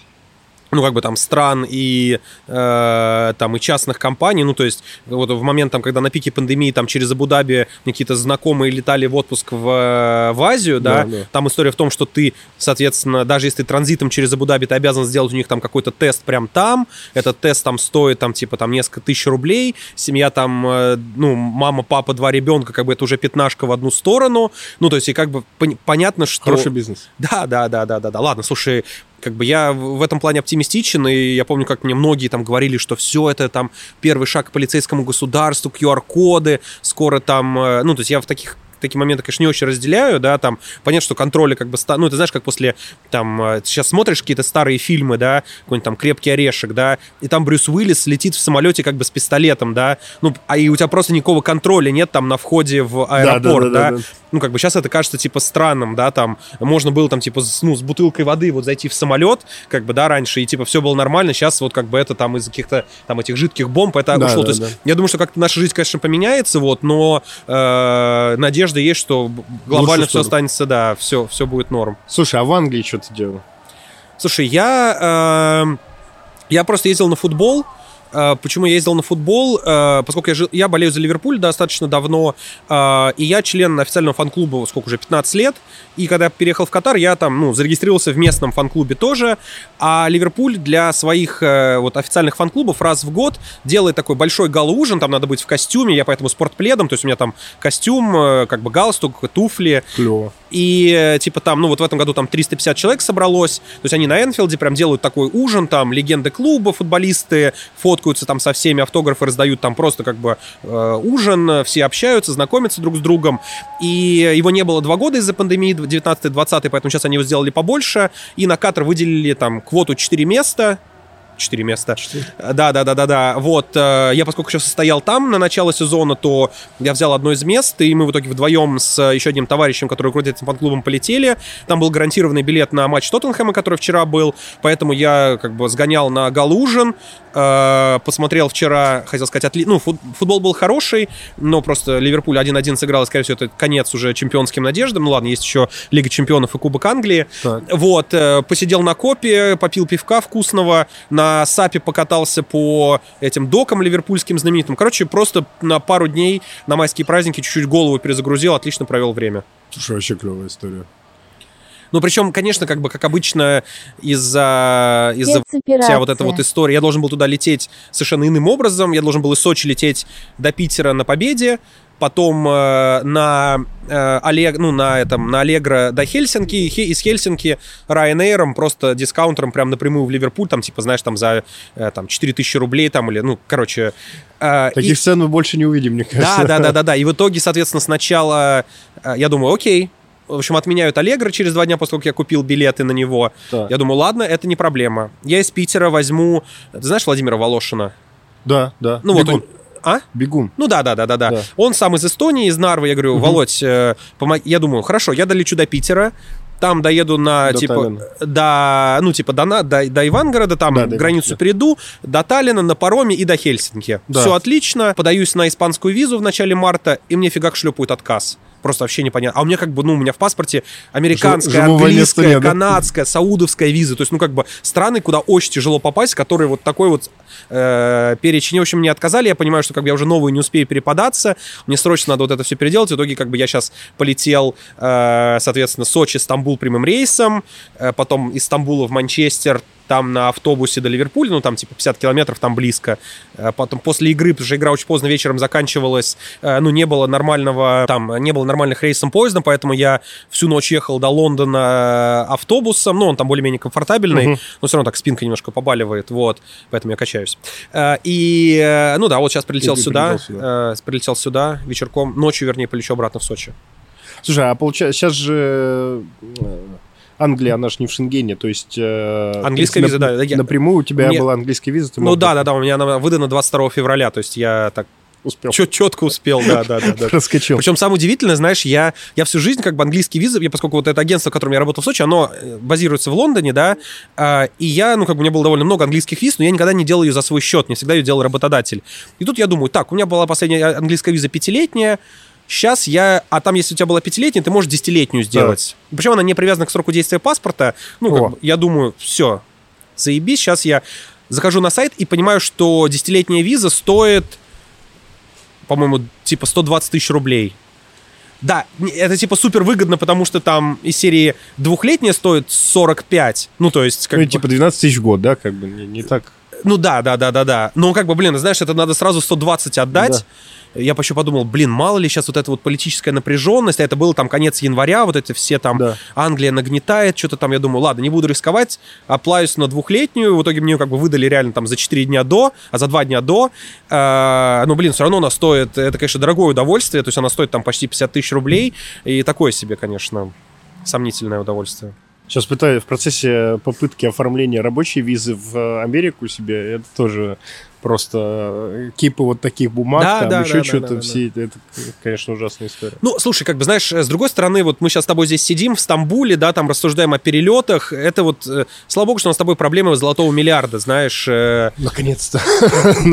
ну, как бы там стран и э, там и частных компаний, ну, то есть вот в момент, там, когда на пике пандемии там через Абу-Даби какие-то знакомые летали в отпуск в, э, в Азию, да, Да, да. там история в том, что ты, соответственно, даже если ты транзитом через Абу-Даби, ты обязан сделать у них там какой-то тест прям там, этот тест там стоит там типа там несколько тысяч рублей, семья там, э, ну, мама, папа, два ребенка, как бы это уже пятнашка в одну сторону, ну, то есть и как бы пон- понятно, что... Хороший бизнес. Да, да, да, да, да, да. Ладно, слушай, как бы я в этом плане оптимистичен, и я помню, как мне многие там говорили, что все это там первый шаг к полицейскому государству, QR-коды, скоро там, э, ну, то есть я в таких такие моменты, конечно, не очень разделяю, да, там, понятно, что контроли как бы, ну, ты знаешь, как после, там, э, сейчас смотришь какие-то старые фильмы, да, какой-нибудь там «Крепкий орешек», да, и там Брюс Уиллис летит в самолете как бы с пистолетом, да, ну, а и у тебя просто никакого контроля нет там на входе в аэропорт, да, да, да. Ну, как бы сейчас это кажется, типа, странным, да, там, можно было там, типа, с, ну, с бутылкой воды вот зайти в самолет, как бы, да, раньше, и, типа, все было нормально, сейчас вот, как бы, это там из каких-то, там, этих жидких бомб это Да, ушло, да, то есть, да. я думаю, что как-то наша жизнь, конечно, поменяется, вот, но э, надежда есть, что глобально Лучше все сторону. останется, да, все, все будет норм. Слушай, а в Англии что ты делал? Слушай, я, э, я просто ездил на футбол. Э, Почему я ездил на футбол? Э, Поскольку я, жил, я болею за Ливерпуль достаточно давно, э, и я член официального фан-клуба, сколько уже, 15 лет. И когда я переехал в Катар, я там, ну, зарегистрировался в местном фан-клубе тоже. А Ливерпуль для своих э, вот официальных фан-клубов раз в год делает такой большой гала-ужин, там надо быть в костюме, я поэтому спортпледом, то есть у меня там костюм, э, как бы галстук, туфли, Клево. и э, типа там, ну вот в этом году там 350 человек собралось. То есть они на Энфилде прям делают такой ужин, там легенды клуба, футболисты фоткаются там со всеми, автографы раздают там просто как бы э, ужин, все общаются, знакомятся друг с другом. И его не было два года из-за пандемии 19-20, поэтому сейчас они его сделали побольше. И на Катар выделили там квоту 4 места. 4 места. Да, да, да, да, да. Вот, э, я поскольку еще состоял там на начало сезона, то я взял одно из мест, и мы в итоге вдвоем с еще одним товарищем, который руководит этим фан-клубом, полетели. Там был гарантированный билет на матч Тоттенхэма, который вчера был, поэтому я как бы сгонял на Галужин, э, посмотрел вчера, хотел сказать, отли... ну, фут- футбол был хороший, но просто Ливерпуль 1-1 сыграл, и, скорее всего, это конец уже чемпионским надеждам. Ну ладно, есть еще Лига чемпионов и Кубок Англии. Так. Вот, э, посидел на копе, попил пивка вкусного, на САПе покатался по этим докам ливерпульским знаменитым. Короче, просто на пару дней на майские праздники чуть-чуть голову перезагрузил, отлично провел время. Слушай, вообще клевая история. Ну, причем, конечно, как бы, как обычно, из-за из вся вот эта вот история, я должен был туда лететь совершенно иным образом, я должен был из Сочи лететь до Питера на Победе, потом э, на э, Олег, ну, на этом, на Аллегро до Хельсинки, и из Хельсинки Ryanair просто дискаунтером прям напрямую в Ливерпуль, там, типа, знаешь, там за э, там 4000 рублей, там, или, ну, короче... э, и- Таких сцен мы больше не увидим, мне кажется. да, да, да, да, да. И в итоге, соответственно, сначала э, я думаю, окей. В общем, отменяют Аллегро через два дня как я купил билеты на него. Да. Я думаю, ладно, это не проблема. Я из Питера возьму... Ты знаешь Владимира Волошина? Да, да. Ну Бегун. вот он... А? Бегун. Ну да, да, да, да, да. Да. Он сам из Эстонии, из Нарвы. Я говорю, Мгм. Володь, э, помо- я думаю, хорошо, я долечу до Питера. Там доеду на, До типа, Таллина. до, ну, типа, до, на- до, до Ивангорода, там Да, границу Ивангорода. перейду, до Таллина на пароме и до Хельсинки. Да. Все отлично, подаюсь на испанскую визу в начале марта, и мне фигак шлепают отказ. Просто вообще непонятно. А у меня как бы, ну, у меня в паспорте американская, места английская, нет, да? канадская, саудовская виза. То есть, ну, как бы страны, куда очень тяжело попасть, которые вот такой вот э, перечень. В общем, мне отказали. Я понимаю, что как бы я уже новую не успею переподаться. Мне срочно надо вот это все переделать. В итоге, как бы я сейчас полетел, э, соответственно, Сочи, Стамбул прямым рейсом, э, потом из Стамбула в Манчестер, там на автобусе до Ливерпуля, ну, там типа 50 километров, там близко. Э, Потом после игры, потому что игра очень поздно вечером заканчивалась, э, ну, не было нормального, там, не было нормальных рейсом поездом, поэтому я всю ночь ехал до Лондона автобусом, ну, он там более-менее комфортабельный, Мгм. но все равно так спинка немножко побаливает, вот, поэтому я качаюсь. Э, И, э, ну да, вот сейчас прилетел И сюда, прилетел э, прилетел сюда вечерком, ночью, вернее, полечу обратно в Сочи. Слушай, а получается, сейчас же э, Англия, она же не в Шенгене, то есть... э, Английская виза, да, я- Напрямую у тебя Мне- была английская виза, ты Ну да, да, да, у меня она выдана 22 февраля, то есть я так успел. четко успел, да, да, да, да. Раскочил. Причем самое удивительное, знаешь, я, я всю жизнь как бы английский визы, я, поскольку вот это агентство, в котором я работал в Сочи, оно э, базируется в Лондоне, да, а, и я, ну, как бы у меня было довольно много английских виз, но я никогда не делал ее за свой счет, мне всегда ее делал работодатель. И тут я думаю, так, у меня была последняя английская виза пятилетняя, Сейчас я... А там, если у тебя была пятилетняя, ты можешь десятилетнюю сделать. Причем она не привязана к сроку действия паспорта. Ну, как бы, я думаю, все, заебись. Сейчас я захожу на сайт и понимаю, что десятилетняя виза стоит, по-моему, типа 120 тысяч рублей. Да, это типа супер выгодно, потому что там из серии двухлетняя стоит 45. Ну, то есть, как Ну, бы- типа 12 тысяч в год, да, как бы не, не так. Ну да, да, да, да, да. Но как бы, блин, знаешь, это надо сразу 120 отдать. Я еще подумал, блин, мало ли сейчас вот эта вот политическая напряженность, а это был там конец января, вот эти все там Да. Англия нагнетает, что-то там, я думаю, ладно, не буду рисковать, оплаюсь на двухлетнюю, в итоге мне как бы выдали реально там за 4 дня до, а за 2 дня до, Э, ну, блин, все равно она стоит, это, конечно, дорогое удовольствие, то есть она стоит там почти 50 тысяч рублей, и такое себе, конечно, сомнительное удовольствие. Сейчас пытаюсь в процессе попытки оформления рабочей визы в э, Америку себе, это тоже просто э, кипы вот таких бумаг, Да, там да, еще да, да, что-то, да, да. все это, это, конечно, ужасная история. Ну, слушай, как бы, знаешь, с другой стороны, вот мы сейчас с тобой здесь сидим в Стамбуле, да, там рассуждаем о перелетах. Это вот, э, слава богу, что у нас с тобой проблемы золотого миллиарда, знаешь. э, Наконец-то.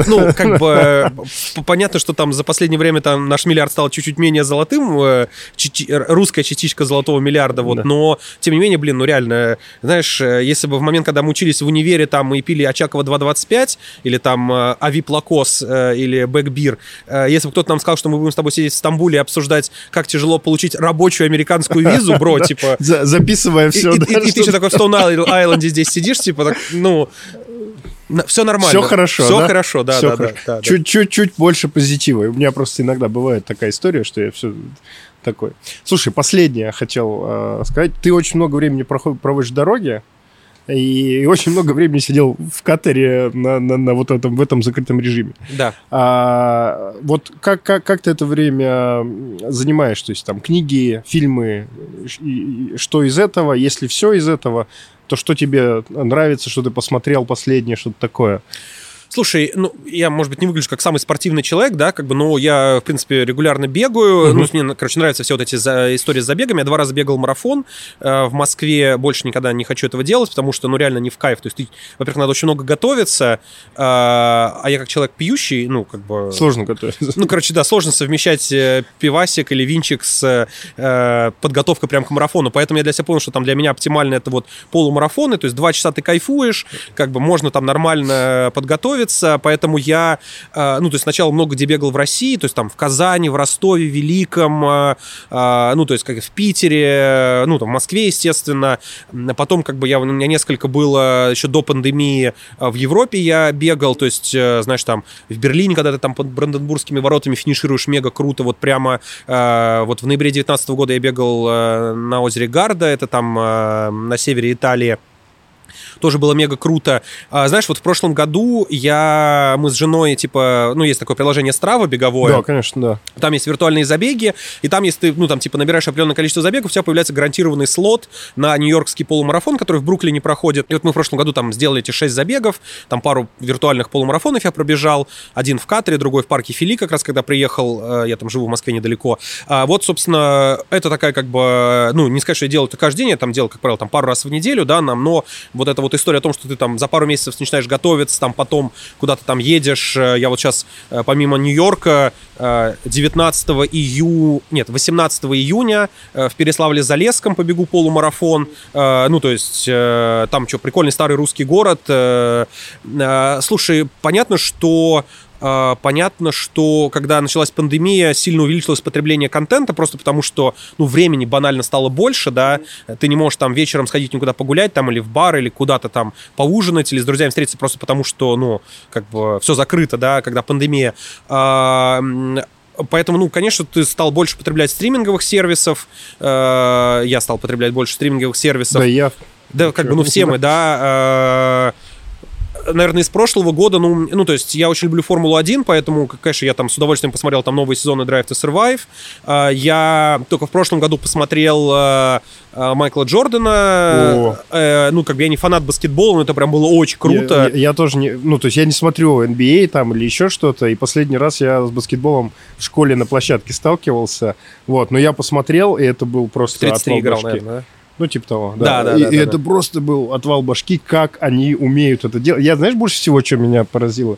ну, как бы, э, понятно, что там за последнее время там наш миллиард стал чуть-чуть менее золотым, э, р- русская частичка золотого миллиарда, вот, Да. но, тем не менее, блин, ну, реально, знаешь, э, если бы в момент, когда мы учились в универе, там, мы пили Очакова 2.25, или там э, Авип Лакос, э, или Bagbier, э, если бы кто-то нам сказал, что мы будем с тобой сидеть в Стамбуле и обсуждать, как тяжело получить рабочую американскую визу, бро, типа... За- записывая все. и- ты еще такой в Stone Island е здесь сидишь, типа, ну, все нормально. Все хорошо, Все да? хорошо, да, Всё да, хорошо. да, да. Чуть-чуть чуть больше позитива. У меня просто иногда бывает такая история, что я все такой. Слушай, последнее хотел э, сказать. Ты очень много времени проводишь в дороге, и, очень много времени сидел в катере на, на- на вот этом, в этом закрытом режиме. Да. А, вот как, как, как ты это время занимаешь? То есть там книги, фильмы, и- и что из этого? Если все из этого, то что тебе нравится, что ты посмотрел последнее, что-то такое? Слушай, ну, я, может быть, не выгляжу как самый спортивный человек, да, как бы, но я, в принципе, регулярно бегаю. Мгм. Ну, мне, короче, нравятся все вот эти за- истории с забегами. Я два раза бегал марафон э, в Москве. Больше никогда не хочу этого делать, потому что, ну, реально не в кайф. То есть, ты, во-первых, надо очень много готовиться, э, а я как человек пьющий, ну, как бы... Сложно готовиться. Ну, короче, да, сложно совмещать э, пивасик или винчик с э, подготовкой прям к марафону. Поэтому я для себя понял, что там для меня оптимально это вот полумарафоны, то есть два часа ты кайфуешь, как бы можно там нормально подготовиться, готовиться, поэтому я, э, ну, то есть сначала много где бегал в России, то есть там в Казани, в Ростове, Великом, э, э, ну, то есть как в Питере, ну, там в Москве, естественно. Потом как бы я, у меня несколько было еще до пандемии в Европе я бегал, то есть, знаешь, там в Берлине, когда ты там под Бранденбургскими воротами финишируешь, мега круто, вот прямо вот в ноябре 2019 года я бегал на озере Гарда, это там на севере Италии, тоже было мега круто. А, знаешь, вот в прошлом году я, мы с женой, типа, ну, есть такое приложение Strava беговое. Да, конечно, да. Там есть виртуальные забеги, и там, если ты, ну, там, типа, набираешь определенное количество забегов, у тебя появляется гарантированный слот на нью-йоркский полумарафон, который в Бруклине проходит. И вот мы в прошлом году там сделали эти шесть забегов, там пару виртуальных полумарафонов я пробежал, один в Катаре, другой в парке Фили, как раз когда приехал, э, я там живу в Москве недалеко. А вот, собственно, это такая как бы, ну, не сказать, что я делаю это каждый день, я там делал, как правило, там пару раз в неделю, да, нам, но вот это вот история о том, что ты там за пару месяцев начинаешь готовиться, там потом куда-то там едешь. Э, я вот сейчас э, помимо Нью-Йорка 19 э, июня, нет, 18 июня в Переславле-Залесском побегу полумарафон. Ну, то есть там что, прикольный старый русский город. Слушай, понятно, что понятно, что когда началась пандемия, сильно увеличилось потребление контента, просто потому что, ну, времени банально стало больше, да, ты не можешь там вечером сходить никуда погулять, там, или в бар, или куда-то там поужинать, или с друзьями встретиться, просто потому что, ну, как бы все закрыто, да, когда пандемия. А, поэтому, ну, конечно, ты стал больше потреблять стриминговых сервисов. А, я стал потреблять больше стриминговых сервисов. Да, я. Да, как бы, ну, все мы, да наверное, из прошлого года, ну, ну, то есть я очень люблю Формулу-1, поэтому, конечно, я там с удовольствием посмотрел там новые сезоны Drive to Survive. А, я только в прошлом году посмотрел а, а, Майкла Джордана. О. Ну, как бы я не фанат баскетбола, но это прям было очень круто. Я, я, я тоже не... Ну, то есть я не смотрю NBA там или еще что-то, и последний раз я с баскетболом в школе на площадке сталкивался, вот, но я посмотрел, и это был просто 33 играл, наверное, да? Ну, типа того, да. Да, да, и, да, и да, это да. просто был отвал башки, как они умеют это делать. Я, знаешь, больше всего, что меня поразило?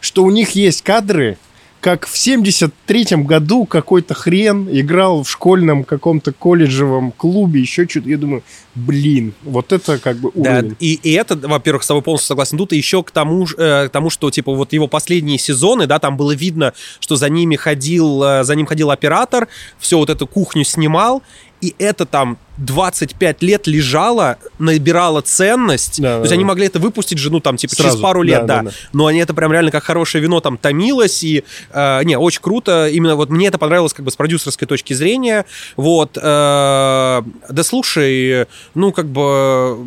Что у них есть кадры, как в 73-м году какой-то хрен играл в школьном каком-то колледжевом клубе, еще что-то. Я думаю, блин, вот это как бы уровень. Да, и, и это, во-первых, с тобой полностью согласен. Тут еще к тому, э, к тому, что, типа, вот его последние сезоны, да, там было видно, что за ними ходил, э, за ним ходил оператор, все вот эту кухню снимал, и это там 25 лет лежало, набирало ценность. Да, То да, есть да. они могли это выпустить же, ну, там, типа, Сразу. через пару лет, да, да. да. Но они это прям реально как хорошее вино там томилось, и, э, не, очень круто. Именно вот мне это понравилось как бы с продюсерской точки зрения. Вот. Э, да слушай, ну, как бы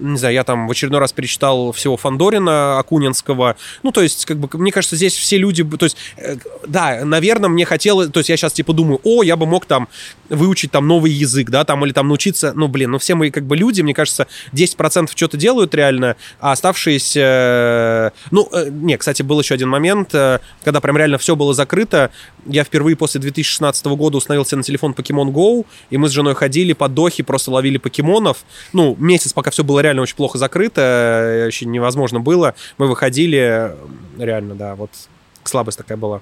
не знаю, я там в очередной раз перечитал всего Фандорина Акунинского. Ну, то есть, как бы, мне кажется, здесь все люди... То есть, э, да, наверное, мне хотелось... То есть, я сейчас, типа, думаю, о, я бы мог там выучить там новый язык, да, там, или там научиться... Ну, блин, ну, все мы, как бы, люди, мне кажется, 10% что-то делают реально, а оставшиеся... Э, ну, э, не, кстати, был еще один момент, когда прям реально все было закрыто. Я впервые после 2016 года установил себе на телефон Pokemon Go, и мы с женой ходили по Дохе, просто ловили покемонов. Ну, месяц, пока все было реально очень плохо закрыто, очень невозможно было. Мы выходили, реально, да, вот слабость такая была.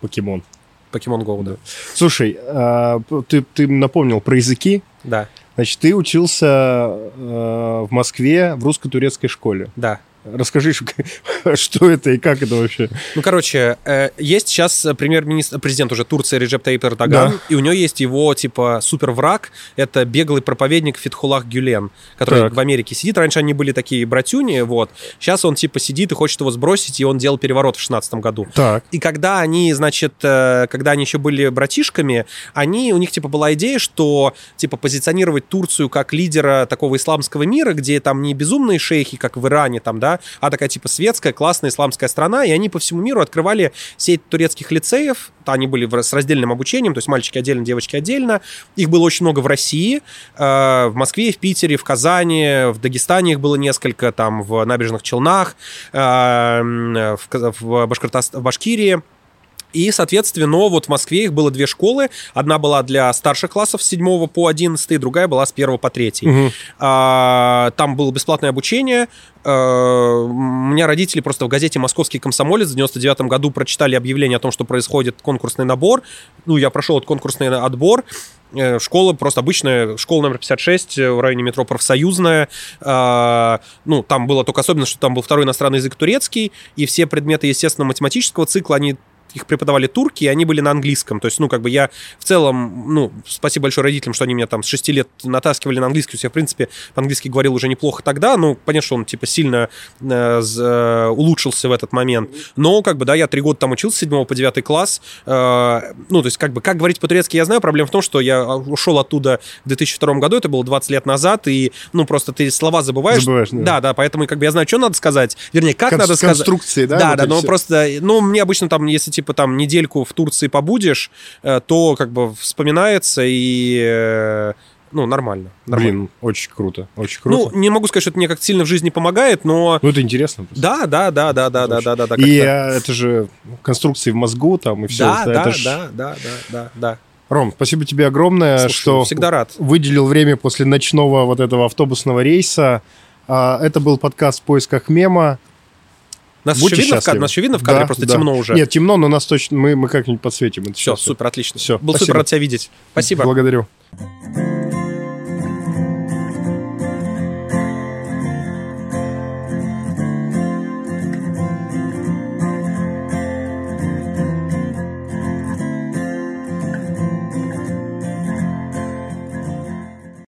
Покемон. Покемон Go, да. Слушай, а, ты, ты напомнил про языки. Да. Значит, ты учился э, в Москве в русско-турецкой школе. Да. Расскажи, что это и как это вообще? Ну, короче, э, есть сейчас премьер-министр, президент уже Турции Реджеп Таип Эрдоган, да. и у него есть его, типа, супер враг, это беглый проповедник Фитхулах Гюлен, который так. в Америке сидит. Раньше они были такие братюни, вот. Сейчас он, типа, сидит и хочет его сбросить, и он делал переворот в 16 году. Так. И когда они, значит, э, когда они еще были братишками, они, у них, типа, была идея, что, типа, позиционировать Турцию как лидера такого исламского мира, где там не безумные шейхи, как в Иране, там, да, а такая типа светская, классная исламская страна, и они по всему миру открывали сеть турецких лицеев, они были с раздельным обучением, то есть мальчики отдельно, девочки отдельно. Их было очень много в России, э, в Москве, в Питере, в Казани, в Дагестане их было несколько, там в набережных Челнах, э, в, в, Башкортост... в Башкирии. И, соответственно, вот в Москве их было две школы. Одна была для старших классов с 7 по 11, другая была с 1 по 3. Мгм. А, Там было бесплатное обучение. А, У меня родители просто в газете «Московский комсомолец» в 99 году прочитали объявление о том, что происходит конкурсный набор. Ну, я прошел этот конкурсный отбор. Э, Школа просто обычная, школа номер 56 в районе метро Профсоюзная. А, Ну, там было только особенно, что там был второй иностранный язык турецкий, и все предметы, естественно, математического цикла, они их преподавали турки, и они были на английском. То есть, ну, как бы я в целом, ну, спасибо большое родителям, что они меня там с 6 лет натаскивали на английский. То есть я, в принципе, по-английски говорил уже неплохо тогда. Ну, понятно, что он, типа, сильно э, э, улучшился в этот момент. Но, как бы, да, я три года там учился, с 7 по 9 класс. Э, ну, то есть, как бы, как говорить по-турецки я знаю. Проблема в том, что я ушел оттуда в 2002 году, это было 20 лет назад, и, ну, просто ты слова забываешь. Забываешь, да. да, да, поэтому, как бы, я знаю, что надо сказать. Вернее, как Кон- надо сказать. конструкции, да? Да, вот да, но всё? просто, ну, мне обычно там, если типа там недельку в Турции побудешь, э, то как бы вспоминается и, э, ну, нормально. нормально. Блин, очень круто, очень ну, круто. не могу сказать, что это мне как-то сильно в жизни помогает, но... Ну, это интересно. просто. Да, да, да, да, да, да, да, да, да. И это же конструкции в мозгу там и все. Да, да, это ж- да, да, да, да, да. Ром, спасибо тебе огромное, Слушай, что всегда рад. выделил время после ночного вот этого автобусного рейса. А, Это был подкаст «В поисках мема». Нас Будьте еще видно в кадре? Нас еще видно в кадре? Да, Просто да. темно уже. Нет, темно, но нас точно мы, мы как-нибудь подсветим. это Все, всё. супер, отлично. Всё, Был спасибо. супер рад тебя видеть. Спасибо. Благодарю.